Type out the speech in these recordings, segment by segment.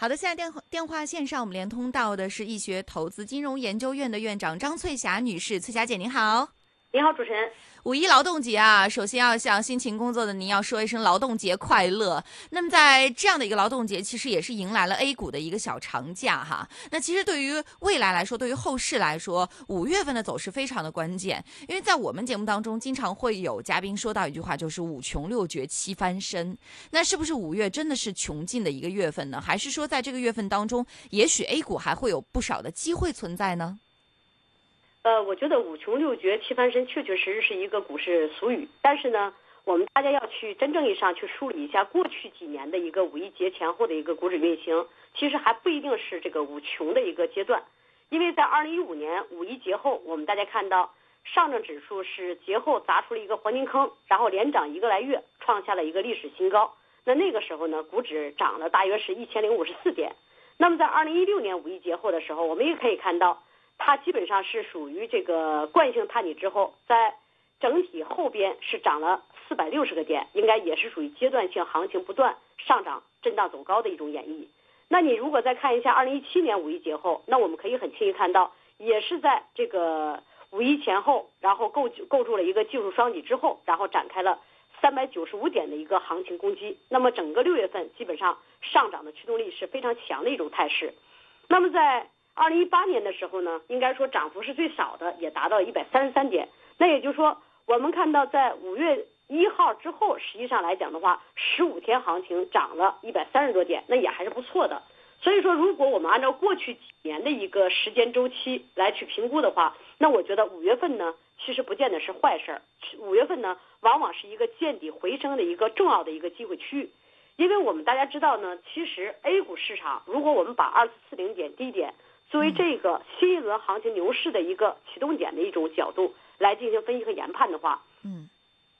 好的，现在电话电话线上我们连通到的是易学投资金融研究院的院长张翠霞女士，翠霞姐您好。您好，主持人。五一劳动节啊，首先要向辛勤工作的您要说一声劳动节快乐。那么在这样的一个劳动节，其实也是迎来了 A 股的一个小长假哈。那其实对于未来来说，对于后市来说，五月份的走势非常的关键。因为在我们节目当中，经常会有嘉宾说到一句话，就是五穷六绝七翻身。那是不是五月真的是穷尽的一个月份呢？还是说在这个月份当中，也许 A 股还会有不少的机会存在呢？呃，我觉得五穷六绝七翻身确确实实是一个股市俗语，但是呢，我们大家要去真正意义上去梳理一下过去几年的一个五一节前后的一个股指运行，其实还不一定是这个五穷的一个阶段，因为在二零一五年五一节后，我们大家看到上证指数是节后砸出了一个黄金坑，然后连涨一个来月，创下了一个历史新高。那那个时候呢，股指涨了大约是一千零五十四点。那么在二零一六年五一节后的时候，我们也可以看到。它基本上是属于这个惯性探底之后，在整体后边是涨了四百六十个点，应该也是属于阶段性行情不断上涨、震荡走高的一种演绎。那你如果再看一下二零一七年五一节后，那我们可以很轻易看到，也是在这个五一前后，然后构构筑了一个技术双底之后，然后展开了三百九十五点的一个行情攻击。那么整个六月份基本上上涨的驱动力是非常强的一种态势。那么在二零一八年的时候呢，应该说涨幅是最少的，也达到一百三十三点。那也就是说，我们看到在五月一号之后，实际上来讲的话，十五天行情涨了一百三十多点，那也还是不错的。所以说，如果我们按照过去几年的一个时间周期来去评估的话，那我觉得五月份呢，其实不见得是坏事儿。五月份呢，往往是一个见底回升的一个重要的一个机会区域，因为我们大家知道呢，其实 A 股市场，如果我们把二四四零点低点。作为这个新一轮行情牛市的一个启动点的一种角度来进行分析和研判的话，嗯，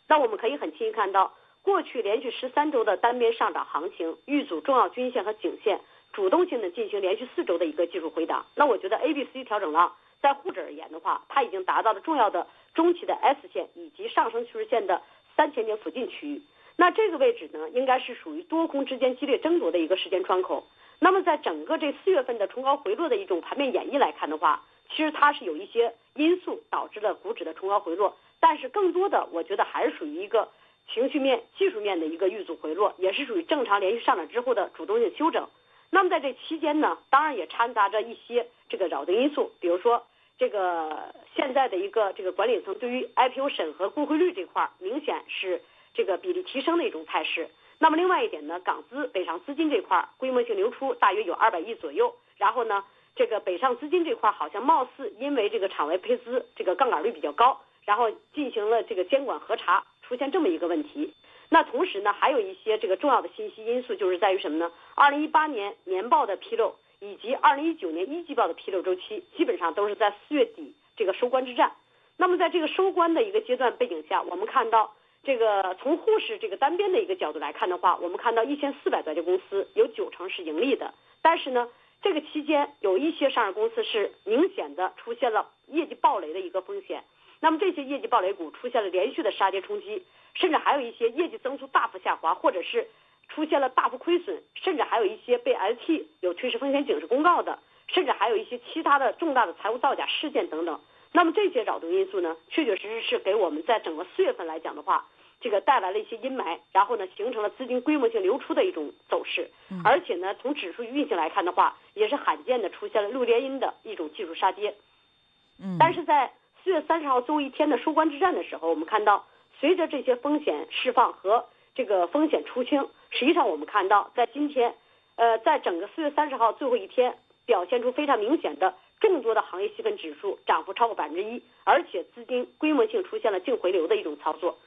那我们可以很清晰看到，过去连续十三周的单边上涨行情遇阻重要均线和颈线，主动性的进行连续四周的一个技术回档。那我觉得 A、B、C 调整了，在沪指而言的话，它已经达到了重要的中期的 S 线以及上升趋势线的三千点附近区域。那这个位置呢，应该是属于多空之间激烈争夺的一个时间窗口。那么，在整个这四月份的冲高回落的一种盘面演绎来看的话，其实它是有一些因素导致了股指的冲高回落，但是更多的我觉得还是属于一个情绪面、技术面的一个遇阻回落，也是属于正常连续上涨之后的主动性修整。那么在这期间呢，当然也掺杂着一些这个扰动因素，比如说这个现在的一个这个管理层对于 IPO 审核公汇率这块儿明显是这个比例提升的一种态势。那么另外一点呢，港资北上资金这块规模性流出大约有二百亿左右，然后呢，这个北上资金这块好像貌似因为这个场外配资这个杠杆率比较高，然后进行了这个监管核查，出现这么一个问题。那同时呢，还有一些这个重要的信息因素就是在于什么呢？二零一八年年报的披露以及二零一九年一季报的披露周期，基本上都是在四月底这个收官之战。那么在这个收官的一个阶段背景下，我们看到。这个从沪市这个单边的一个角度来看的话，我们看到一千四百多家公司有九成是盈利的，但是呢，这个期间有一些上市公司是明显的出现了业绩暴雷的一个风险。那么这些业绩暴雷股出现了连续的杀跌冲击，甚至还有一些业绩增速大幅下滑，或者是出现了大幅亏损，甚至还有一些被 ST 有退市风险警示公告的，甚至还有一些其他的重大的财务造假事件等等。那么这些扰动因素呢，确确实实是给我们在整个四月份来讲的话，这个带来了一些阴霾，然后呢，形成了资金规模性流出的一种走势。而且呢，从指数运行来看的话，也是罕见的出现了六连阴的一种技术杀跌。嗯。但是在四月三十号最后一天的收官之战的时候，我们看到，随着这些风险释放和这个风险出清，实际上我们看到，在今天，呃，在整个四月三十号最后一天，表现出非常明显的。众多的行业细分指数涨幅超过百分之一，而且资金规模性出现了净回流的一种操作。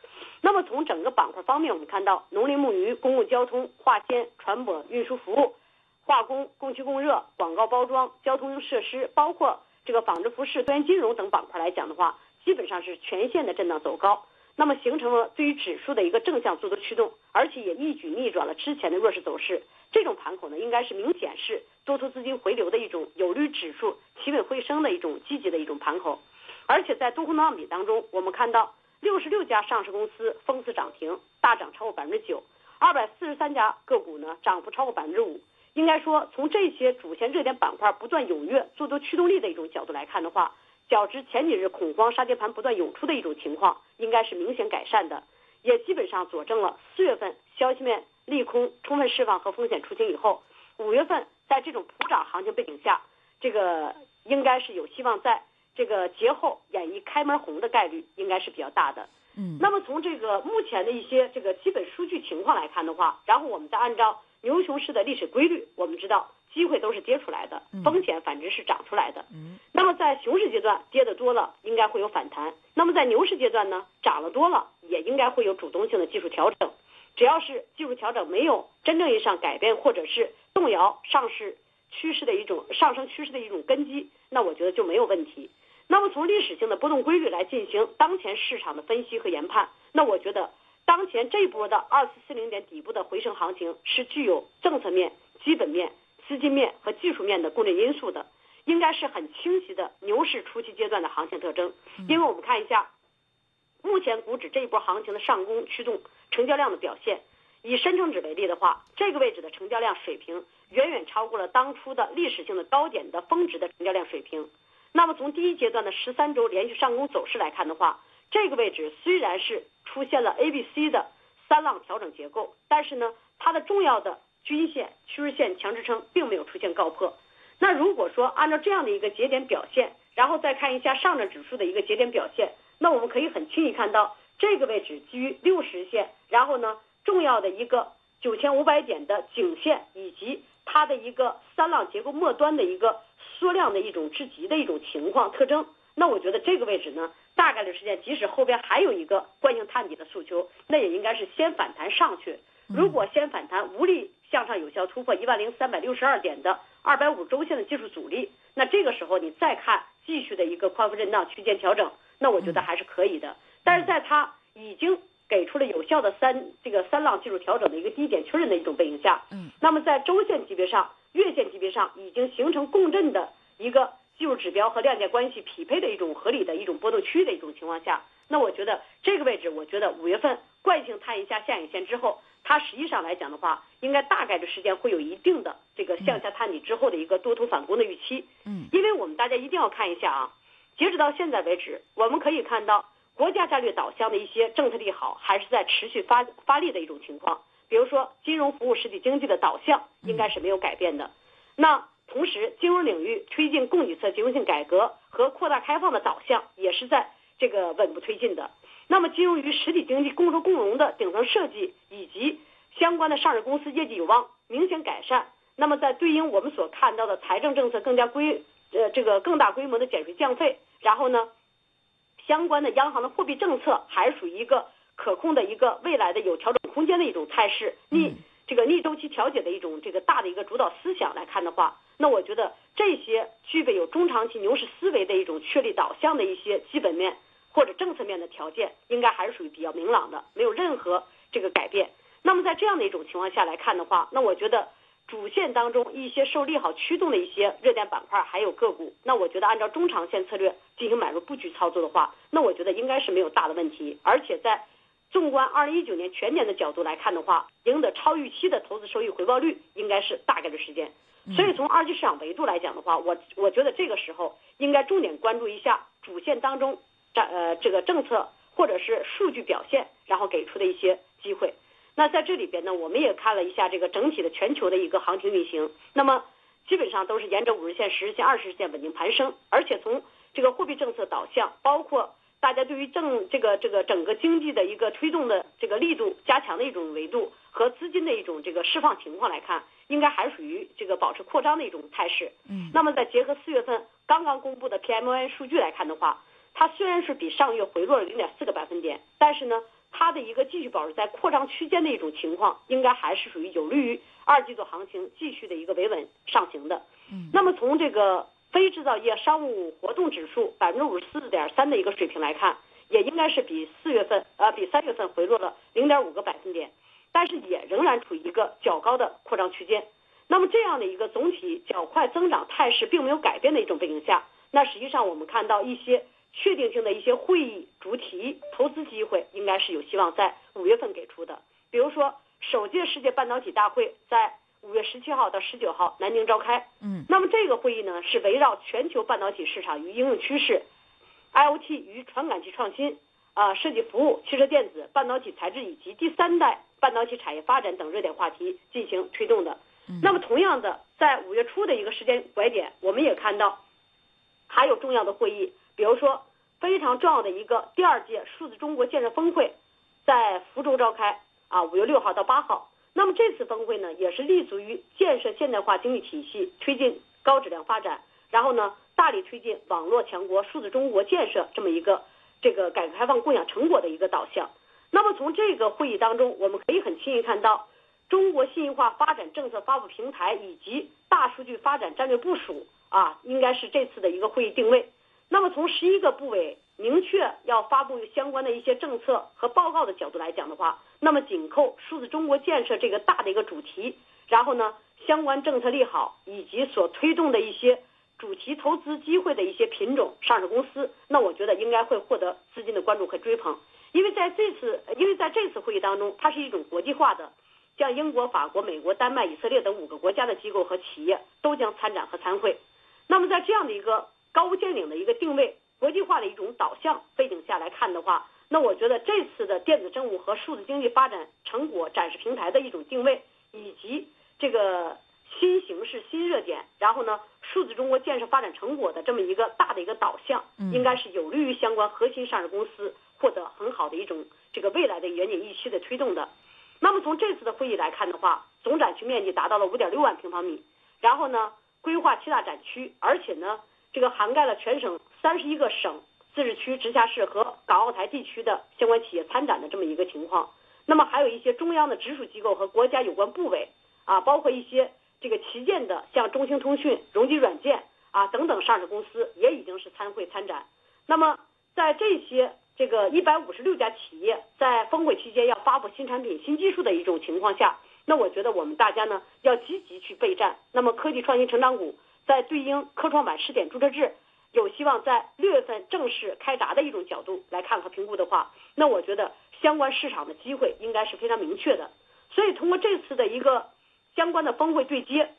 那么从整个板块方面，我们看到农林牧渔、公共交通、化纤、船舶运输服务、化工、供气供热、广告包装、交通设施，包括这个纺织服饰、多元金融等板块来讲的话，基本上是全线的震荡走高。那么形成了对于指数的一个正向做多驱动，而且也一举逆转了之前的弱势走势。这种盘口呢，应该是明显是多头资金回流的一种有利指数企稳回升的一种积极的一种盘口。而且在多空档比当中，我们看到六十六家上市公司封死涨停，大涨超过百分之九；二百四十三家个股呢涨幅超过百分之五；应该说从这些主线热点板块不断踊跃、做多驱动力的一种角度来看的话，较之前几日恐慌杀跌盘不断涌出的一种情况，应该是明显改善的，也基本上佐证了四月份消息面利空充分释放和风险出清以后，五月份在这种普涨行情背景下，这个应该是有希望在这个节后演绎开门红的概率应该是比较大的。嗯，那么从这个目前的一些这个基本数据情况来看的话，然后我们再按照牛熊市的历史规律，我们知道机会都是跌出来的，风险反之是涨出来的。嗯，那么在熊市阶段跌的多了，应该会有反弹；那么在牛市阶段呢，涨了多了，也应该会有主动性的技术调整。只要是技术调整没有真正意义上改变或者是动摇上市趋势的一种上升趋势的一种根基，那我觉得就没有问题。那么从历史性的波动规律来进行当前市场的分析和研判，那我觉得当前这一波的二四四零点底部的回升行情是具有政策面、基本面、资金面和技术面的共振因素的，应该是很清晰的牛市初期阶段的行情特征。因为我们看一下，目前股指这一波行情的上攻驱动成交量的表现，以深成指为例的话，这个位置的成交量水平远远超过了当初的历史性的高点的峰值的成交量水平。那么从第一阶段的十三周连续上攻走势来看的话，这个位置虽然是出现了 A、B、C 的三浪调整结构，但是呢，它的重要的均线、趋势线强支撑并没有出现告破。那如果说按照这样的一个节点表现，然后再看一下上证指数的一个节点表现，那我们可以很轻易看到这个位置基于六十线，然后呢，重要的一个九千五百点的颈线以及它的一个三浪结构末端的一个。缩量的一种至极的一种情况特征，那我觉得这个位置呢，大概率事件，即使后边还有一个惯性探底的诉求，那也应该是先反弹上去。如果先反弹无力向上有效突破一万零三百六十二点的二百五周线的技术阻力，那这个时候你再看继续的一个宽幅震荡区间调整，那我觉得还是可以的。但是在它已经给出了有效的三这个三浪技术调整的一个低点确认的一种背景下，嗯，那么在周线级别上。月线级别上已经形成共振的一个技术指标和量价关系匹配的一种合理的一种波动区域的一种情况下，那我觉得这个位置，我觉得五月份惯性探一下下影线之后，它实际上来讲的话，应该大概的时间会有一定的这个向下探底之后的一个多头反攻的预期。嗯，因为我们大家一定要看一下啊，截止到现在为止，我们可以看到国家战略导向的一些政策利好还是在持续发发力的一种情况。比如说，金融服务实体经济的导向应该是没有改变的。那同时，金融领域推进供给侧结构性改革和扩大开放的导向也是在这个稳步推进的。那么，金融与实体经济共收共荣的顶层设计以及相关的上市公司业绩有望明显改善。那么，在对应我们所看到的财政政策更加规呃这个更大规模的减税降费，然后呢，相关的央行的货币政策还属于一个。可控的一个未来的有调整空间的一种态势，逆这个逆周期调节的一种这个大的一个主导思想来看的话，那我觉得这些具备有中长期牛市思维的一种确立导向的一些基本面或者政策面的条件，应该还是属于比较明朗的，没有任何这个改变。那么在这样的一种情况下来看的话，那我觉得主线当中一些受利好驱动的一些热点板块还有个股，那我觉得按照中长线策略进行买入布局操作的话，那我觉得应该是没有大的问题，而且在。纵观二零一九年全年的角度来看的话，赢得超预期的投资收益回报率应该是大概率事件。所以从二级市场维度来讲的话，我我觉得这个时候应该重点关注一下主线当中这呃这个政策或者是数据表现，然后给出的一些机会。那在这里边呢，我们也看了一下这个整体的全球的一个行情运行，那么基本上都是沿着五日线、十日线、二十日线稳定盘升，而且从这个货币政策导向，包括。大家对于政这个这个整个经济的一个推动的这个力度加强的一种维度和资金的一种这个释放情况来看，应该还属于这个保持扩张的一种态势。嗯，那么再结合四月份刚刚公布的 PMI 数据来看的话，它虽然是比上月回落了零点四个百分点，但是呢，它的一个继续保持在扩张区间的一种情况，应该还是属于有利于二季度行情继续的一个维稳上行的。嗯，那么从这个。非制造业商务活动指数百分之五十四点三的一个水平来看，也应该是比四月份呃比三月份回落了零点五个百分点，但是也仍然处于一个较高的扩张区间。那么这样的一个总体较快增长态势并没有改变的一种背景下，那实际上我们看到一些确定性的一些会议主题、投资机会应该是有希望在五月份给出的。比如说，首届世界半导体大会在五月十七号到十九号南宁召开。嗯，那么这个会议呢，是围绕全球半导体市场与应用趋势、IoT 与传感器创新、啊设计服务、汽车电子、半导体材质以及第三代半导体产业发展等热点话题进行推动的。那么同样的，在五月初的一个时间拐点，我们也看到还有重要的会议，比如说非常重要的一个第二届数字中国建设峰会，在福州召开啊，五月六号到八号。那么这次峰会呢，也是立足于建设现代化经济体系，推进高质量发展，然后呢，大力推进网络强国、数字中国建设这么一个这个改革开放共享成果的一个导向。那么从这个会议当中，我们可以很轻易看到，中国信息化发展政策发布平台以及大数据发展战略部署啊，应该是这次的一个会议定位。那么从十一个部委明确要发布相关的一些政策和报告的角度来讲的话，那么紧扣数字中国建设这个大的一个主题，然后呢，相关政策利好以及所推动的一些主题投资机会的一些品种上市公司，那我觉得应该会获得资金的关注和追捧，因为在这次，因为在这次会议当中，它是一种国际化的，像英国、法国、美国、丹麦、以色列等五个国家的机构和企业都将参展和参会，那么在这样的一个高屋建领的一个定位。国际化的一种导向背景下来看的话，那我觉得这次的电子政务和数字经济发展成果展示平台的一种定位，以及这个新形势、新热点，然后呢，数字中国建设发展成果的这么一个大的一个导向，应该是有利于相关核心上市公司获得很好的一种这个未来的远景预期的推动的。那么从这次的会议来看的话，总展区面积达到了五点六万平方米，然后呢，规划七大展区，而且呢。这个涵盖了全省三十一个省、自治区、直辖市和港澳台地区的相关企业参展的这么一个情况。那么还有一些中央的直属机构和国家有关部委啊，包括一些这个旗舰的，像中兴通讯、融基软件啊等等上市公司也已经是参会参展。那么在这些这个一百五十六家企业在峰会期间要发布新产品、新技术的一种情况下，那我觉得我们大家呢要积极去备战。那么科技创新成长股。在对应科创板试点注册制，有希望在六月份正式开闸的一种角度来看和评估的话，那我觉得相关市场的机会应该是非常明确的。所以通过这次的一个相关的峰会对接，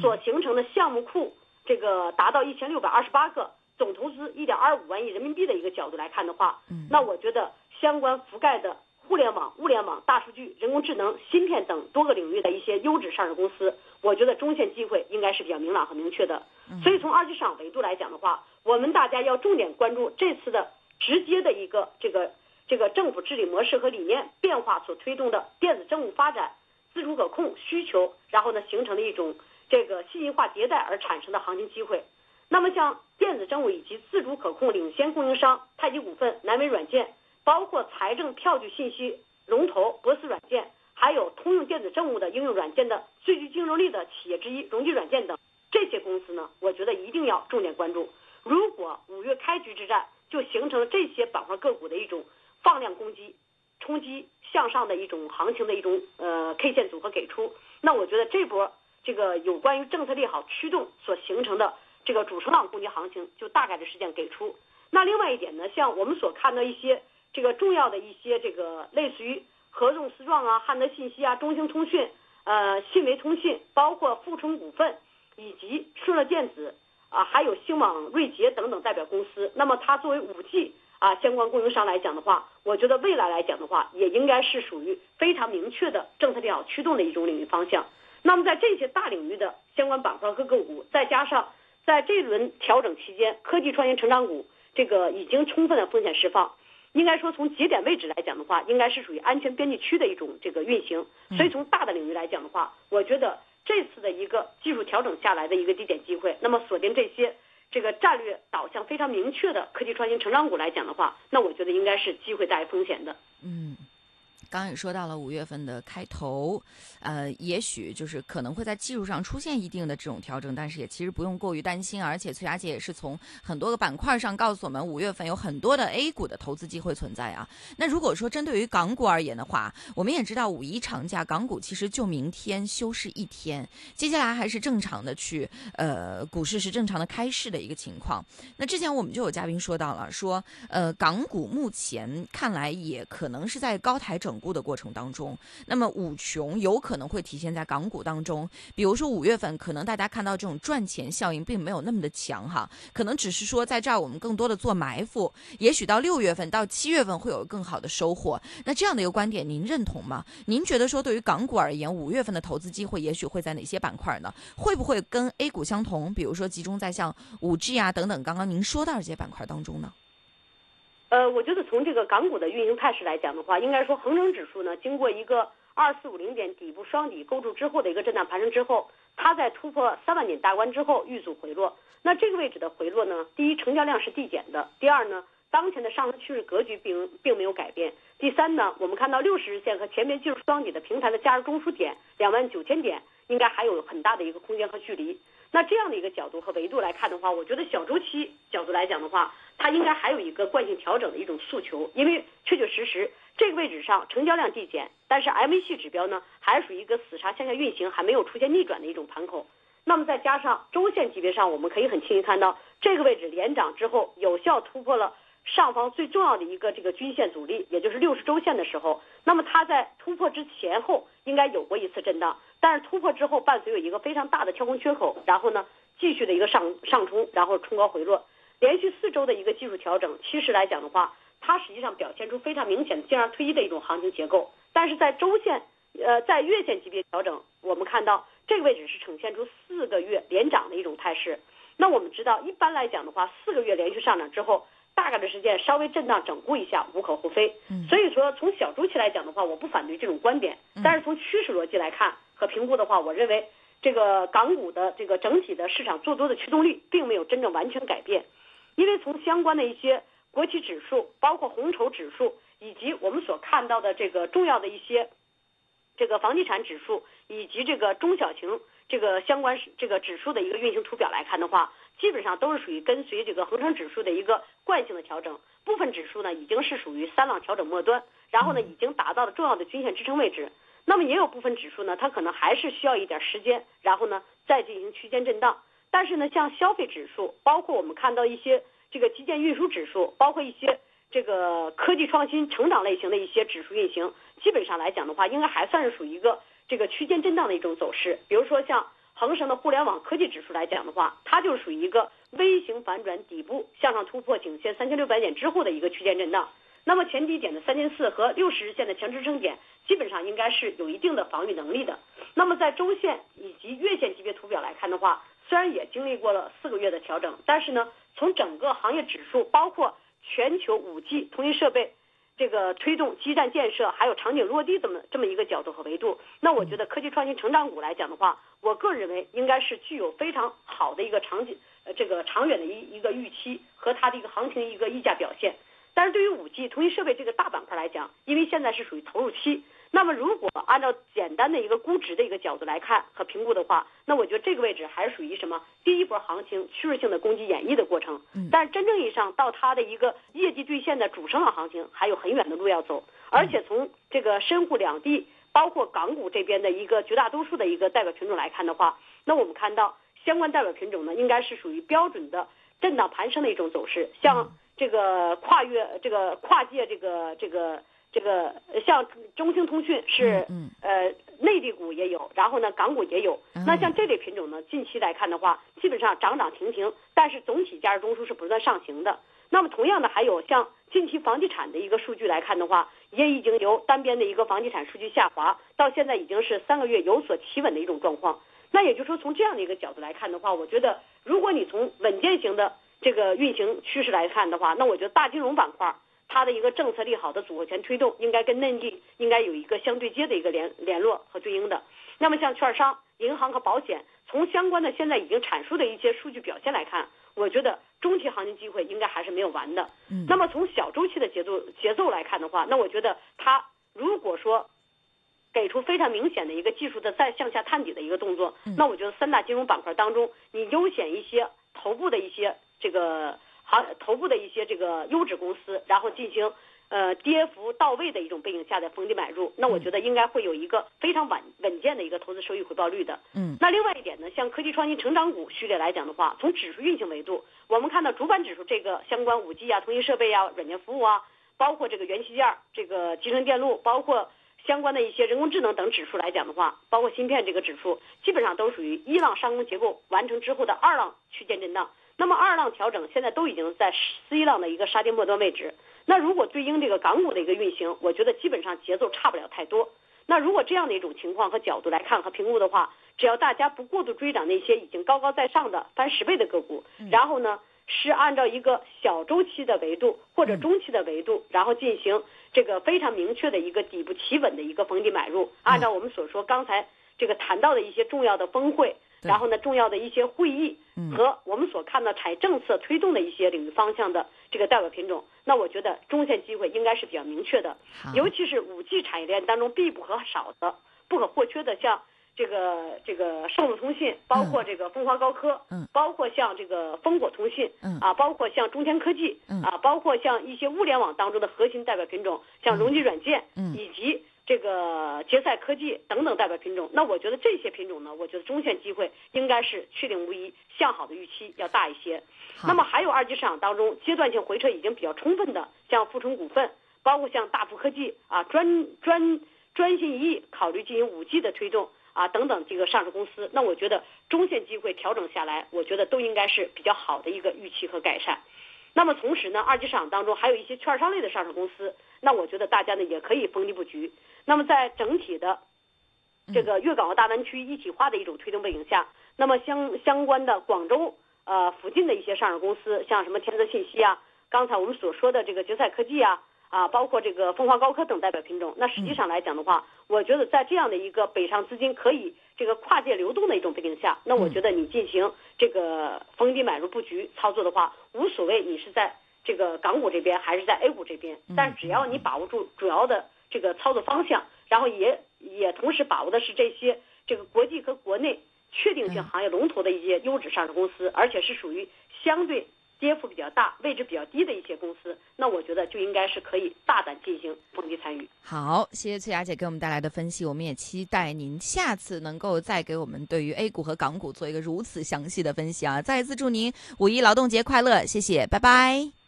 所形成的项目库，这个达到一千六百二十八个，总投资一点二五万亿人民币的一个角度来看的话，那我觉得相关覆盖的。互联网、物联网、大数据、人工智能、芯片等多个领域的一些优质上市公司，我觉得中线机会应该是比较明朗和明确的。所以从二级市场维度来讲的话，我们大家要重点关注这次的直接的一个这个这个政府治理模式和理念变化所推动的电子政务发展、自主可控需求，然后呢形成的一种这个信息化迭代而产生的行情机会。那么像电子政务以及自主可控领先供应商太极股份、南威软件。包括财政票据信息龙头博思软件，还有通用电子政务的应用软件的最具竞争力的企业之一荣基软件等这些公司呢，我觉得一定要重点关注。如果五月开局之战就形成了这些板块个股的一种放量攻击、冲击向上的一种行情的一种呃 K 线组合给出，那我觉得这波这个有关于政策利好驱动所形成的这个主升浪攻击行情就大概率事件给出。那另外一点呢，像我们所看到一些。这个重要的一些这个类似于合众思壮啊、汉德信息啊、中兴通讯、呃信维通信，包括富春股份以及顺乐电子啊，还有星网、瑞捷等等代表公司。那么它作为五 G 啊相关供应商来讲的话，我觉得未来来讲的话，也应该是属于非常明确的政策利好驱动的一种领域方向。那么在这些大领域的相关板块和个股，再加上在这轮调整期间，科技创新成长股这个已经充分的风险释放。应该说，从节点位置来讲的话，应该是属于安全边际区的一种这个运行。所以从大的领域来讲的话，我觉得这次的一个技术调整下来的一个低点机会，那么锁定这些这个战略导向非常明确的科技创新成长股来讲的话，那我觉得应该是机会大于风险的。嗯。刚刚也说到了五月份的开头，呃，也许就是可能会在技术上出现一定的这种调整，但是也其实不用过于担心。而且崔佳姐也是从很多个板块上告诉我们，五月份有很多的 A 股的投资机会存在啊。那如果说针对于港股而言的话，我们也知道五一长假，港股其实就明天休市一天，接下来还是正常的去，呃，股市是正常的开市的一个情况。那之前我们就有嘉宾说到了，说，呃，港股目前看来也可能是在高台整。固的过程当中。那么五穷有可能会体现在港股当中，比如说五月份，可能大家看到这种赚钱效应并没有那么的强哈，可能只是说在这儿我们更多的做埋伏，也许到六月份到七月份会有更好的收获。那这样的一个观点，您认同吗？您觉得说对于港股而言，五月份的投资机会也许会在哪些板块呢？会不会跟 A 股相同？比如说集中在像五 G 啊等等刚刚您说到这些板块当中呢？呃，我觉得从这个港股的运行态势来讲的话，应该说恒生指数呢，经过一个二四五零点底部双底构筑之后的一个震荡盘升之后，它在突破三万点大关之后遇阻回落。那这个位置的回落呢，第一，成交量是递减的；第二呢，当前的上升趋势格局并并没有改变；第三呢，我们看到六十日线和前面技术双底的平台的价值中枢点两万九千点，应该还有很大的一个空间和距离。那这样的一个角度和维度来看的话，我觉得小周期角度来讲的话，它应该还有一个惯性调整的一种诉求，因为确确实实这个位置上成交量递减，但是 MAC 指标呢还属于一个死叉向下运行，还没有出现逆转的一种盘口。那么再加上周线级别上，我们可以很清晰看到这个位置连涨之后，有效突破了。上方最重要的一个这个均线阻力，也就是六十周线的时候，那么它在突破之前后应该有过一次震荡，但是突破之后伴随有一个非常大的跳空缺口，然后呢继续的一个上上冲，然后冲高回落，连续四周的一个技术调整，其实来讲的话，它实际上表现出非常明显的向上推移的一种行情结构，但是在周线，呃，在月线级别调整，我们看到这个位置是呈现出四个月连涨的一种态势，那我们知道一般来讲的话，四个月连续上涨之后。大概的时间稍微震荡整固一下无可厚非，所以说从小周期来讲的话，我不反对这种观点，但是从趋势逻辑来看和评估的话，我认为这个港股的这个整体的市场做多的驱动力并没有真正完全改变，因为从相关的一些国企指数，包括红筹指数，以及我们所看到的这个重要的一些这个房地产指数，以及这个中小型这个相关这个指数的一个运行图表来看的话。基本上都是属于跟随这个恒生指数的一个惯性的调整，部分指数呢已经是属于三浪调整末端，然后呢已经达到了重要的均线支撑位置。那么也有部分指数呢，它可能还是需要一点时间，然后呢再进行区间震荡。但是呢，像消费指数，包括我们看到一些这个基建运输指数，包括一些这个科技创新成长类型的一些指数运行，基本上来讲的话，应该还算是属于一个这个区间震荡的一种走势。比如说像。恒生的互联网科技指数来讲的话，它就属于一个微型反转底部向上突破颈线三千六百点之后的一个区间震荡。那么前低点的三千四和六十日线的强支撑点，基本上应该是有一定的防御能力的。那么在周线以及月线级别图表来看的话，虽然也经历过了四个月的调整，但是呢，从整个行业指数，包括全球五 G 通信设备。这个推动基站建设还有场景落地这么这么一个角度和维度，那我觉得科技创新成长股来讲的话，我个人认为应该是具有非常好的一个场景呃这个长远的一一个预期和它的一个行情一个溢价表现。但是对于五 G 通信设备这个大板块来讲，因为现在是属于投入期。那么，如果按照简单的一个估值的一个角度来看和评估的话，那我觉得这个位置还是属于什么？第一波行情趋势性的攻击演绎的过程。但是真正意义上到它的一个业绩兑现的主升浪行情，还有很远的路要走。而且从这个深沪两地，包括港股这边的一个绝大多数的一个代表品种来看的话，那我们看到相关代表品种呢，应该是属于标准的震荡盘升的一种走势。像这个跨越这个跨界这个这个。这个像中兴通讯是，呃，内地股也有，然后呢，港股也有。那像这类品种呢，近期来看的话，基本上涨涨停停，但是总体价值中枢是不断上行的。那么同样的，还有像近期房地产的一个数据来看的话，也已经由单边的一个房地产数据下滑，到现在已经是三个月有所企稳的一种状况。那也就是说，从这样的一个角度来看的话，我觉得，如果你从稳健型的这个运行趋势来看的话，那我觉得大金融板块。它的一个政策利好的组合拳推动，应该跟内地应该有一个相对接的一个联联络和对应的。那么像券商、银行和保险，从相关的现在已经阐述的一些数据表现来看，我觉得中期行情机会应该还是没有完的。嗯。那么从小周期的节奏节奏来看的话，那我觉得它如果说给出非常明显的一个技术的再向下探底的一个动作，那我觉得三大金融板块当中，你优选一些头部的一些这个。好，头部的一些这个优质公司，然后进行呃跌幅到位的一种背景下的逢低买入，那我觉得应该会有一个非常稳稳健的一个投资收益回报率的。嗯，那另外一点呢，像科技创新成长股序列来讲的话，从指数运行维度，我们看到主板指数这个相关五 G 啊、通信设备啊、软件服务啊。包括这个元器件、这个集成电路，包括相关的一些人工智能等指数来讲的话，包括芯片这个指数，基本上都属于一浪上攻结构完成之后的二浪区间震荡。那么二浪调整现在都已经在 C 浪的一个杀跌末端位置。那如果对应这个港股的一个运行，我觉得基本上节奏差不了太多。那如果这样的一种情况和角度来看和评估的话，只要大家不过度追涨那些已经高高在上的翻十倍的个股，然后呢是按照一个小周期的维度或者中期的维度，然后进行这个非常明确的一个底部企稳的一个逢低买入，按照我们所说刚才这个谈到的一些重要的峰会。然后呢，重要的一些会议和我们所看到产业政策推动的一些领域方向的这个代表品种，那我觉得中线机会应该是比较明确的。尤其是五 G 产业链当中必不可少的、不可或缺的，像这个这个盛路通信，包括这个风华高科，嗯，包括像这个丰果通信，嗯，啊，包括像中天科技，嗯，啊，包括像一些物联网当中的核心代表品种，像荣基软件，嗯，以及。这个捷赛科技等等代表品种，那我觉得这些品种呢，我觉得中线机会应该是确定无疑，向好的预期要大一些。那么还有二级市场当中阶段性回撤已经比较充分的，像富春股份，包括像大富科技啊，专专专心一意考虑进行五 G 的推动啊等等这个上市公司，那我觉得中线机会调整下来，我觉得都应该是比较好的一个预期和改善。那么同时呢，二级市场当中还有一些券商类的上市公司，那我觉得大家呢也可以逢低布局。那么在整体的这个粤港澳大湾区一体化的一种推动背景下，那么相相关的广州呃附近的一些上市公司，像什么天泽信息啊，刚才我们所说的这个决赛科技啊。啊，包括这个凤凰高科等代表品种，那实际上来讲的话，我觉得在这样的一个北上资金可以这个跨界流动的一种背景下，那我觉得你进行这个逢低买入布局操作的话，无所谓你是在这个港股这边还是在 A 股这边，但只要你把握住主要的这个操作方向，然后也也同时把握的是这些这个国际和国内确定性行业龙头的一些优质上市公司，而且是属于相对。跌幅比较大、位置比较低的一些公司，那我觉得就应该是可以大胆进行逢低参与。好，谢谢翠雅姐给我们带来的分析，我们也期待您下次能够再给我们对于 A 股和港股做一个如此详细的分析啊！再一次祝您五一劳动节快乐，谢谢，拜拜。